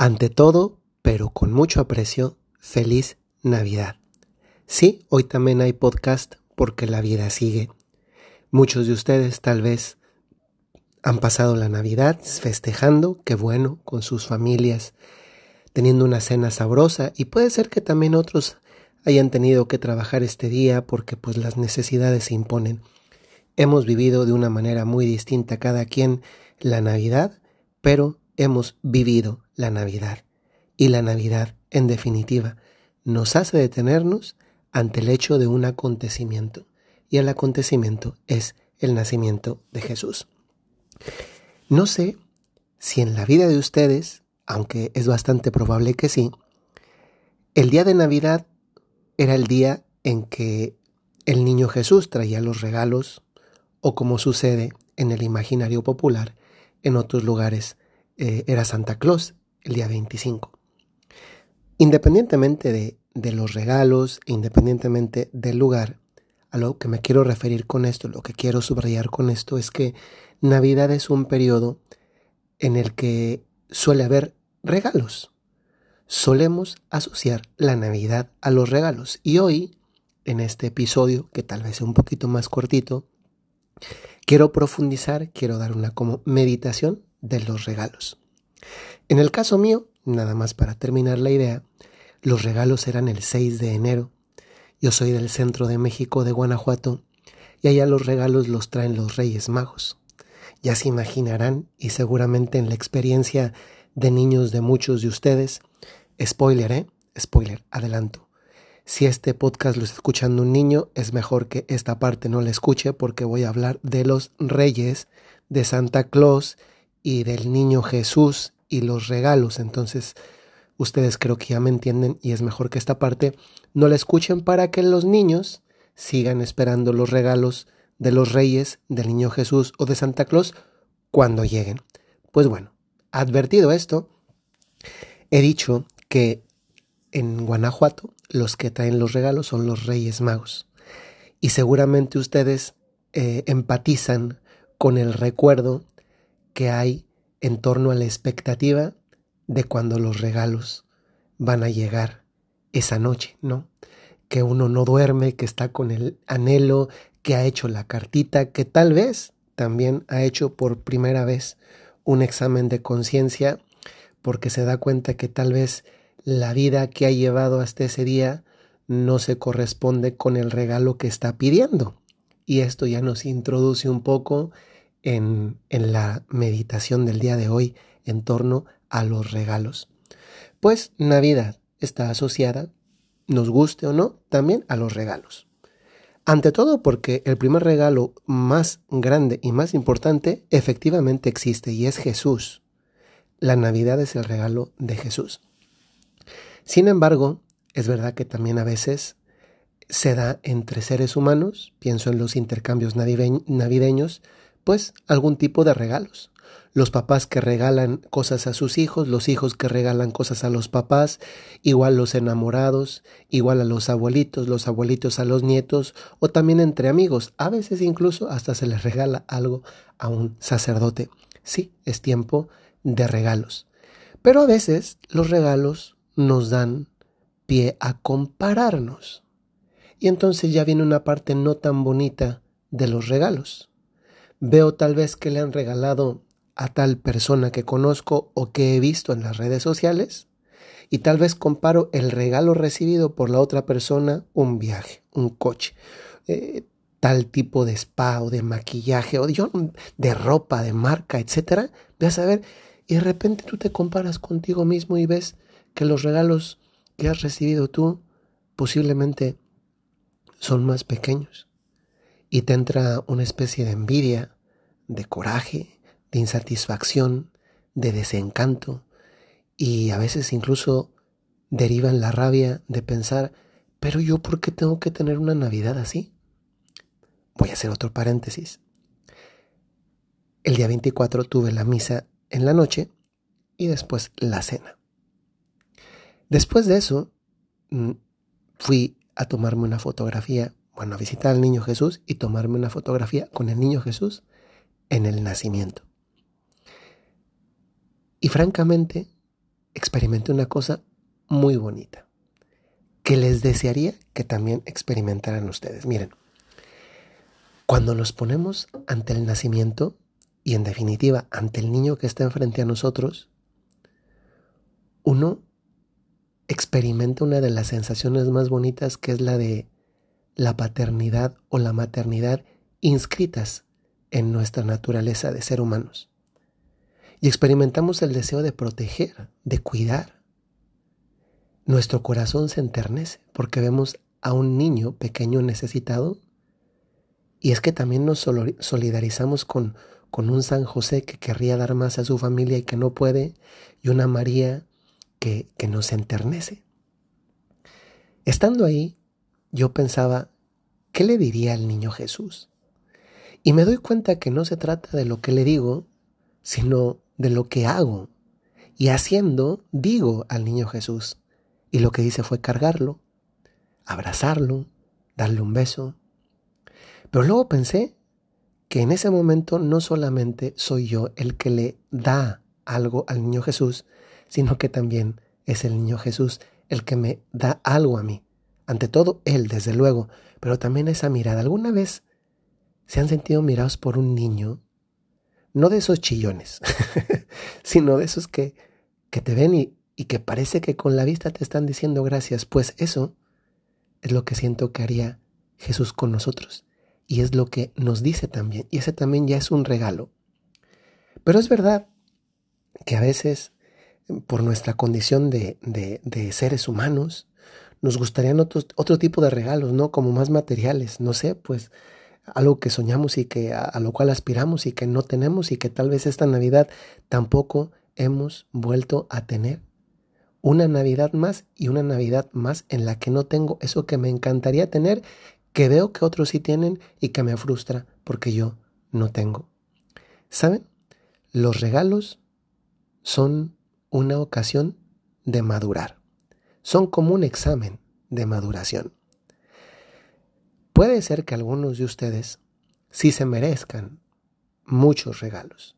Ante todo, pero con mucho aprecio, feliz Navidad. Sí, hoy también hay podcast porque la vida sigue. Muchos de ustedes tal vez han pasado la Navidad festejando, qué bueno, con sus familias, teniendo una cena sabrosa y puede ser que también otros hayan tenido que trabajar este día porque pues las necesidades se imponen. Hemos vivido de una manera muy distinta cada quien la Navidad, pero hemos vivido la Navidad. Y la Navidad, en definitiva, nos hace detenernos ante el hecho de un acontecimiento. Y el acontecimiento es el nacimiento de Jesús. No sé si en la vida de ustedes, aunque es bastante probable que sí, el día de Navidad era el día en que el niño Jesús traía los regalos, o como sucede en el imaginario popular, en otros lugares eh, era Santa Claus el día 25. Independientemente de, de los regalos, independientemente del lugar, a lo que me quiero referir con esto, lo que quiero subrayar con esto es que Navidad es un periodo en el que suele haber regalos. Solemos asociar la Navidad a los regalos. Y hoy, en este episodio, que tal vez sea un poquito más cortito, quiero profundizar, quiero dar una como meditación de los regalos. En el caso mío, nada más para terminar la idea, los regalos eran el 6 de enero. Yo soy del centro de México, de Guanajuato, y allá los regalos los traen los Reyes Magos. Ya se imaginarán, y seguramente en la experiencia de niños de muchos de ustedes, spoiler, ¿eh? Spoiler, adelanto. Si este podcast lo está escuchando un niño, es mejor que esta parte no la escuche porque voy a hablar de los reyes, de Santa Claus y del niño Jesús y los regalos. Entonces, ustedes creo que ya me entienden y es mejor que esta parte no la escuchen para que los niños sigan esperando los regalos de los reyes, del niño Jesús o de Santa Claus cuando lleguen. Pues bueno, advertido esto, he dicho que en Guanajuato los que traen los regalos son los reyes magos. Y seguramente ustedes eh, empatizan con el recuerdo que hay en torno a la expectativa de cuando los regalos van a llegar esa noche, ¿no? Que uno no duerme, que está con el anhelo, que ha hecho la cartita, que tal vez también ha hecho por primera vez un examen de conciencia porque se da cuenta que tal vez la vida que ha llevado hasta ese día no se corresponde con el regalo que está pidiendo. Y esto ya nos introduce un poco en, la meditación del día de hoy en torno a los regalos. Pues Navidad está asociada, nos guste o no, también a los regalos. Ante todo porque el primer regalo más grande y más importante efectivamente existe y es Jesús. La Navidad es el regalo de Jesús. Sin embargo, es verdad que también a veces se da entre seres humanos, pienso en los intercambios navideños, pues algún tipo de regalos. Los papás que regalan cosas a sus hijos, los hijos que regalan cosas a los papás, igual los enamorados, igual a los abuelitos, los abuelitos a los nietos, o también entre amigos. A veces incluso hasta se les regala algo a un sacerdote. Sí, es tiempo de regalos. Pero a veces los regalos nos dan pie a compararnos. Y entonces ya viene una parte no tan bonita de los regalos veo tal vez que le han regalado a tal persona que conozco o que he visto en las redes sociales y tal vez comparo el regalo recibido por la otra persona, un viaje, un coche, eh, tal tipo de spa o de maquillaje o de, de ropa, de marca, etcétera, vas a ver y de repente tú te comparas contigo mismo y ves que los regalos que has recibido tú posiblemente son más pequeños y te entra una especie de envidia, de coraje, de insatisfacción, de desencanto y a veces incluso deriva en la rabia de pensar, pero yo por qué tengo que tener una Navidad así? Voy a hacer otro paréntesis. El día 24 tuve la misa en la noche y después la cena. Después de eso, mm, fui a tomarme una fotografía bueno, visitar al niño Jesús y tomarme una fotografía con el niño Jesús en el nacimiento. Y francamente, experimenté una cosa muy bonita que les desearía que también experimentaran ustedes. Miren, cuando nos ponemos ante el nacimiento y en definitiva ante el niño que está enfrente a nosotros, uno experimenta una de las sensaciones más bonitas que es la de la paternidad o la maternidad inscritas en nuestra naturaleza de ser humanos. Y experimentamos el deseo de proteger, de cuidar. Nuestro corazón se enternece porque vemos a un niño pequeño necesitado y es que también nos solidarizamos con, con un San José que querría dar más a su familia y que no puede, y una María que, que nos enternece. Estando ahí, yo pensaba, ¿qué le diría al niño Jesús? Y me doy cuenta que no se trata de lo que le digo, sino de lo que hago. Y haciendo, digo al niño Jesús. Y lo que hice fue cargarlo, abrazarlo, darle un beso. Pero luego pensé que en ese momento no solamente soy yo el que le da algo al niño Jesús, sino que también es el niño Jesús el que me da algo a mí. Ante todo, Él, desde luego, pero también esa mirada. ¿Alguna vez se han sentido mirados por un niño? No de esos chillones, sino de esos que, que te ven y, y que parece que con la vista te están diciendo gracias. Pues eso es lo que siento que haría Jesús con nosotros. Y es lo que nos dice también. Y ese también ya es un regalo. Pero es verdad que a veces, por nuestra condición de, de, seres humanos, nos gustarían otro tipo de regalos, ¿no? Como más materiales, no sé, pues algo que soñamos y que a, a, lo cual aspiramos y que no tenemos y que tal vez esta Navidad tampoco hemos vuelto a tener. Una Navidad más y una Navidad más en la que no tengo eso que me encantaría tener que veo que otros sí tienen y que me frustra porque yo no tengo. ¿Saben? Los regalos son una ocasión de madurar. Son como un examen de maduración. Puede ser que algunos de ustedes sí se merezcan muchos regalos.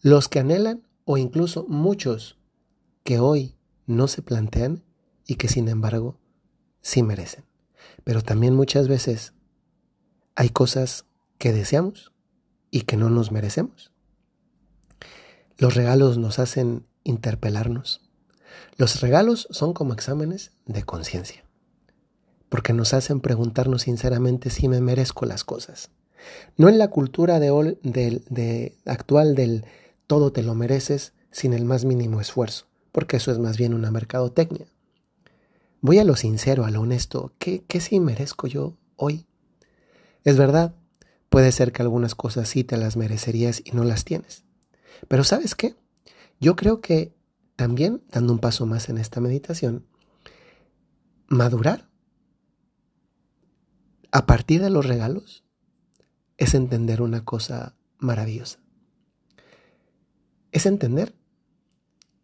Los que anhelan o incluso muchos que hoy no se plantean y que sin embargo sí merecen. Pero también muchas veces hay cosas que deseamos y que no nos merecemos. Los regalos nos hacen interpelarnos. Los regalos son como exámenes de conciencia, porque nos hacen preguntarnos sinceramente si me merezco las cosas. No en la cultura de, de, actual del todo te lo mereces sin el más mínimo esfuerzo, porque eso es más bien una mercadotecnia. Voy a lo sincero, a lo honesto. ¿Qué, qué sí merezco yo hoy? Es verdad, puede ser que algunas cosas sí te las merecerías y no las tienes. Pero ¿sabes qué? Yo creo que también, dando un paso más en esta meditación, madurar a partir de los regalos es entender una cosa maravillosa. Es entender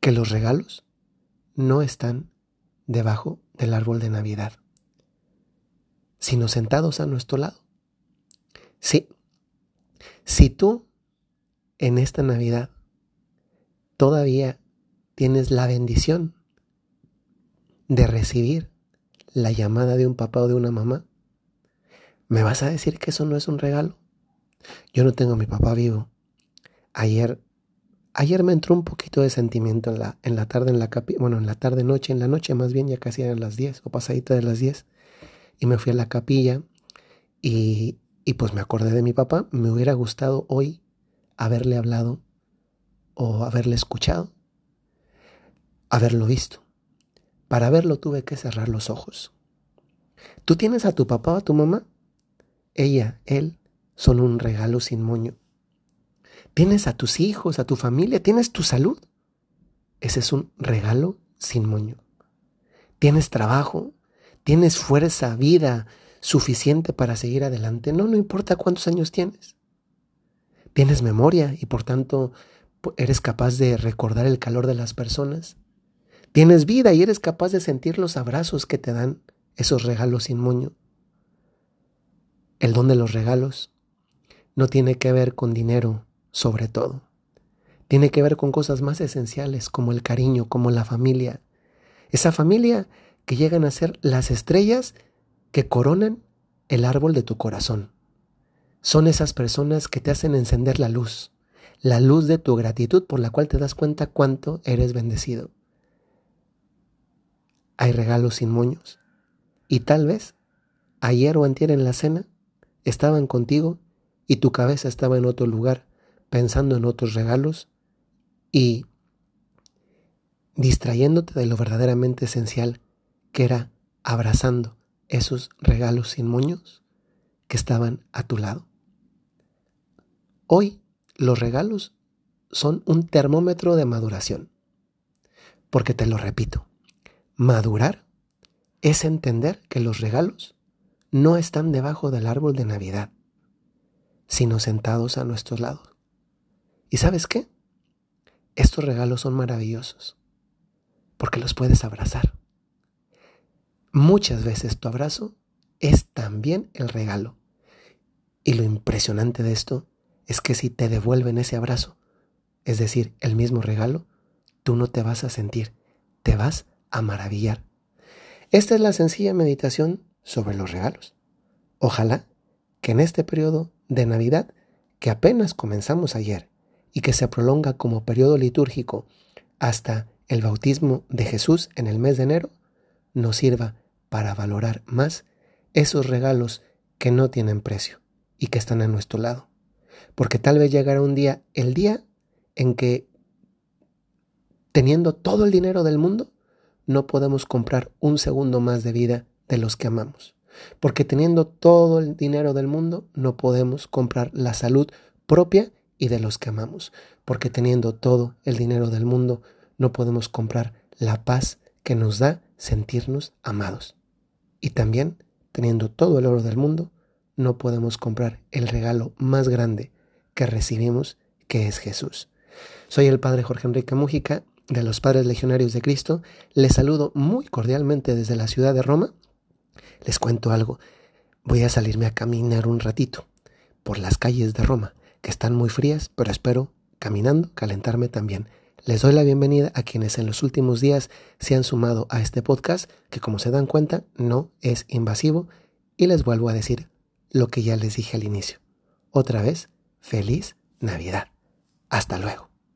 que los regalos no están debajo del árbol de Navidad, sino sentados a nuestro lado. Sí, si tú en esta Navidad todavía tienes la bendición de recibir la llamada de un papá o de una mamá, ¿me vas a decir que eso no es un regalo? Yo no tengo a mi papá vivo. Ayer Ayer me entró un poquito de sentimiento en la, en la tarde, en la capilla, bueno, en la tarde, noche, en la noche más bien, ya casi eran las 10 o pasadita de las 10. Y me fui a la capilla y, y pues me acordé de mi papá. Me hubiera gustado hoy haberle hablado o haberle escuchado, haberlo visto. Para verlo tuve que cerrar los ojos. ¿Tú tienes a tu papá o a tu mamá? Ella, él, son un regalo sin moño. Tienes a tus hijos, a tu familia, tienes tu salud. Ese es un regalo sin moño. Tienes trabajo, tienes fuerza, vida suficiente para seguir adelante. No, no importa cuántos años tienes. Tienes memoria y por tanto eres capaz de recordar el calor de las personas. Tienes vida y eres capaz de sentir los abrazos que te dan esos regalos sin moño. El don de los regalos no tiene que ver con dinero, sobre todo. Tiene que ver con cosas más esenciales como el cariño, como la familia. Esa familia que llegan a ser las estrellas que coronan el árbol de tu corazón. Son esas personas que te hacen encender la luz, la luz de tu gratitud por la cual te das cuenta cuánto eres bendecido. Hay regalos sin moños y tal vez ayer o antier en la cena estaban contigo y tu cabeza estaba en otro lugar pensando en otros regalos y distrayéndote de lo verdaderamente esencial que era abrazando esos regalos sin moños que estaban a tu lado. Hoy los regalos son un termómetro de maduración. Porque te lo repito, madurar es entender que los regalos no están debajo del árbol de Navidad, sino sentados a nuestros lados. ¿Y sabes qué? Estos regalos son maravillosos porque los puedes abrazar. Muchas veces tu abrazo es también el regalo. Y lo impresionante de esto es que si te devuelven ese abrazo, es decir, el mismo regalo, tú no te vas a sentir, te vas a maravillar. Esta es la sencilla meditación sobre los regalos. Ojalá que en este periodo de Navidad, que apenas comenzamos ayer y que se prolonga como periodo litúrgico hasta el bautismo de Jesús en el mes de enero, nos sirva para valorar más esos regalos que no tienen precio y que están a nuestro lado. Porque tal vez llegará un día, el día en que teniendo todo el dinero del mundo, no podemos comprar un segundo más de vida de los que amamos. Porque teniendo todo el dinero del mundo, no podemos comprar la salud propia y de los que amamos. Porque teniendo todo el dinero del mundo, no podemos comprar la paz que nos da sentirnos amados. Y también, teniendo todo el oro del mundo, no podemos comprar el regalo más grande que recibimos, que es Jesús. Soy el Padre Jorge Enrique Mújica de los Padres Legionarios de Cristo. Les saludo muy cordialmente desde la ciudad de Roma. Les cuento algo. Voy a salirme a caminar un ratito por las calles de Roma, que están muy frías, pero espero, caminando, calentarme también. Les doy la bienvenida a quienes en los últimos días se han sumado a este podcast, que como se dan cuenta no es invasivo, y les vuelvo a decir lo que ya les dije al inicio. Otra vez, feliz Navidad. Hasta luego.